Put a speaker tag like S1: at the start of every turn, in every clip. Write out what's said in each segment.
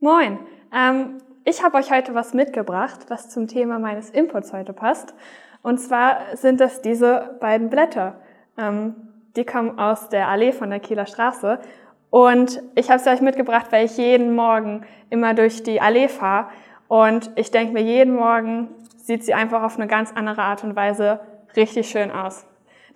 S1: Moin. Ähm, ich habe euch heute was mitgebracht, was zum Thema meines Inputs heute passt. Und zwar sind das diese beiden Blätter. Ähm, die kommen aus der Allee von der Kieler Straße. Und ich habe sie euch mitgebracht, weil ich jeden Morgen immer durch die Allee fahre. Und ich denke mir, jeden Morgen sieht sie einfach auf eine ganz andere Art und Weise richtig schön aus.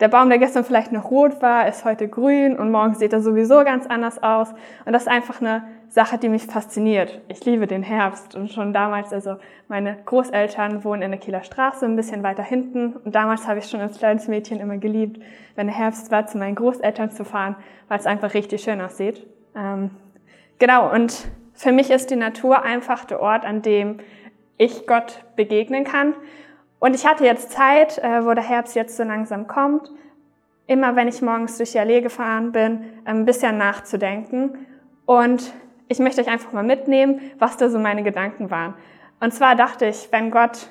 S1: Der Baum, der gestern vielleicht noch rot war, ist heute grün und morgen sieht er sowieso ganz anders aus. Und das ist einfach eine Sache, die mich fasziniert. Ich liebe den Herbst und schon damals, also meine Großeltern wohnen in der Kieler Straße, ein bisschen weiter hinten. Und damals habe ich schon als kleines Mädchen immer geliebt, wenn der Herbst war, zu meinen Großeltern zu fahren, weil es einfach richtig schön aussieht. Ähm, genau, und für mich ist die Natur einfach der Ort, an dem ich Gott begegnen kann und ich hatte jetzt Zeit, äh, wo der Herbst jetzt so langsam kommt, immer wenn ich morgens durch die Allee gefahren bin, ein bisschen nachzudenken. Und ich möchte euch einfach mal mitnehmen, was da so meine Gedanken waren. Und zwar dachte ich, wenn Gott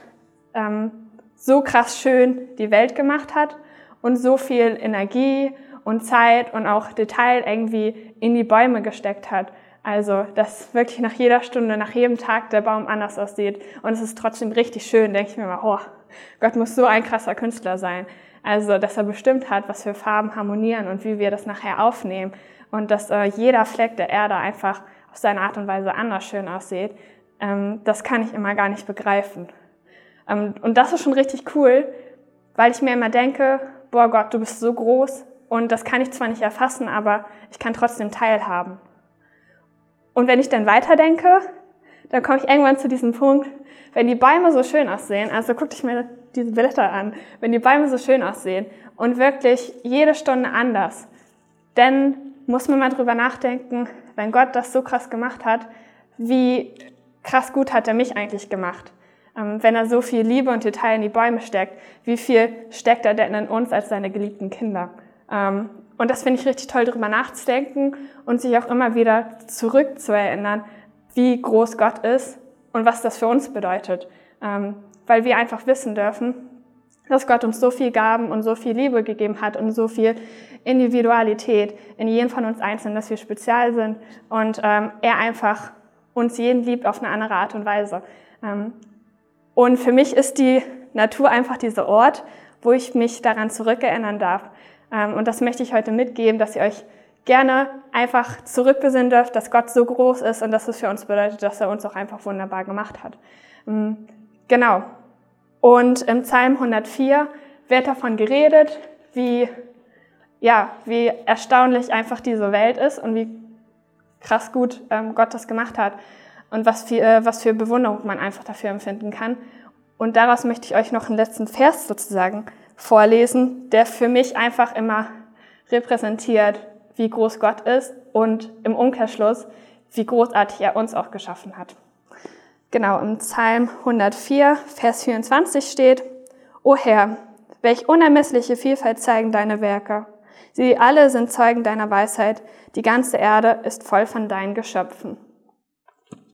S1: ähm, so krass schön die Welt gemacht hat und so viel Energie und Zeit und auch Detail irgendwie in die Bäume gesteckt hat, also, dass wirklich nach jeder Stunde, nach jedem Tag der Baum anders aussieht und es ist trotzdem richtig schön, denke ich mir mal, oh, Gott muss so ein krasser Künstler sein. Also, dass er bestimmt hat, was für Farben harmonieren und wie wir das nachher aufnehmen und dass äh, jeder Fleck der Erde einfach auf seine Art und Weise anders schön aussieht, ähm, das kann ich immer gar nicht begreifen. Ähm, und das ist schon richtig cool, weil ich mir immer denke, boah Gott, du bist so groß und das kann ich zwar nicht erfassen, aber ich kann trotzdem teilhaben. Und wenn ich dann weiterdenke, dann komme ich irgendwann zu diesem Punkt, wenn die Bäume so schön aussehen, also guck dich mir diese Blätter an, wenn die Bäume so schön aussehen und wirklich jede Stunde anders, dann muss man mal drüber nachdenken, wenn Gott das so krass gemacht hat, wie krass gut hat er mich eigentlich gemacht. Ähm, wenn er so viel Liebe und Detail in die Bäume steckt, wie viel steckt er denn in uns als seine geliebten Kinder? Ähm, und das finde ich richtig toll, darüber nachzudenken und sich auch immer wieder zurückzuerinnern, wie groß Gott ist und was das für uns bedeutet. Ähm, weil wir einfach wissen dürfen, dass Gott uns so viel Gaben und so viel Liebe gegeben hat und so viel Individualität in jedem von uns einzeln, dass wir spezial sind und ähm, er einfach uns jeden liebt auf eine andere Art und Weise. Ähm, und für mich ist die Natur einfach dieser Ort, wo ich mich daran zurückerinnern darf, ähm, und das möchte ich heute mitgeben, dass ihr euch gerne einfach zurückbesinnen dürft, dass Gott so groß ist und dass es für uns bedeutet, dass er uns auch einfach wunderbar gemacht hat. Ähm, genau. Und im Psalm 104 wird davon geredet, wie, ja, wie erstaunlich einfach diese Welt ist und wie krass gut ähm, Gott das gemacht hat und was für, äh, was für Bewunderung man einfach dafür empfinden kann. Und daraus möchte ich euch noch einen letzten Vers sozusagen vorlesen, der für mich einfach immer repräsentiert, wie groß Gott ist und im Umkehrschluss, wie großartig er uns auch geschaffen hat. Genau, im Psalm 104, Vers 24 steht, O Herr, welch unermessliche Vielfalt zeigen deine Werke. Sie alle sind Zeugen deiner Weisheit, die ganze Erde ist voll von deinen Geschöpfen.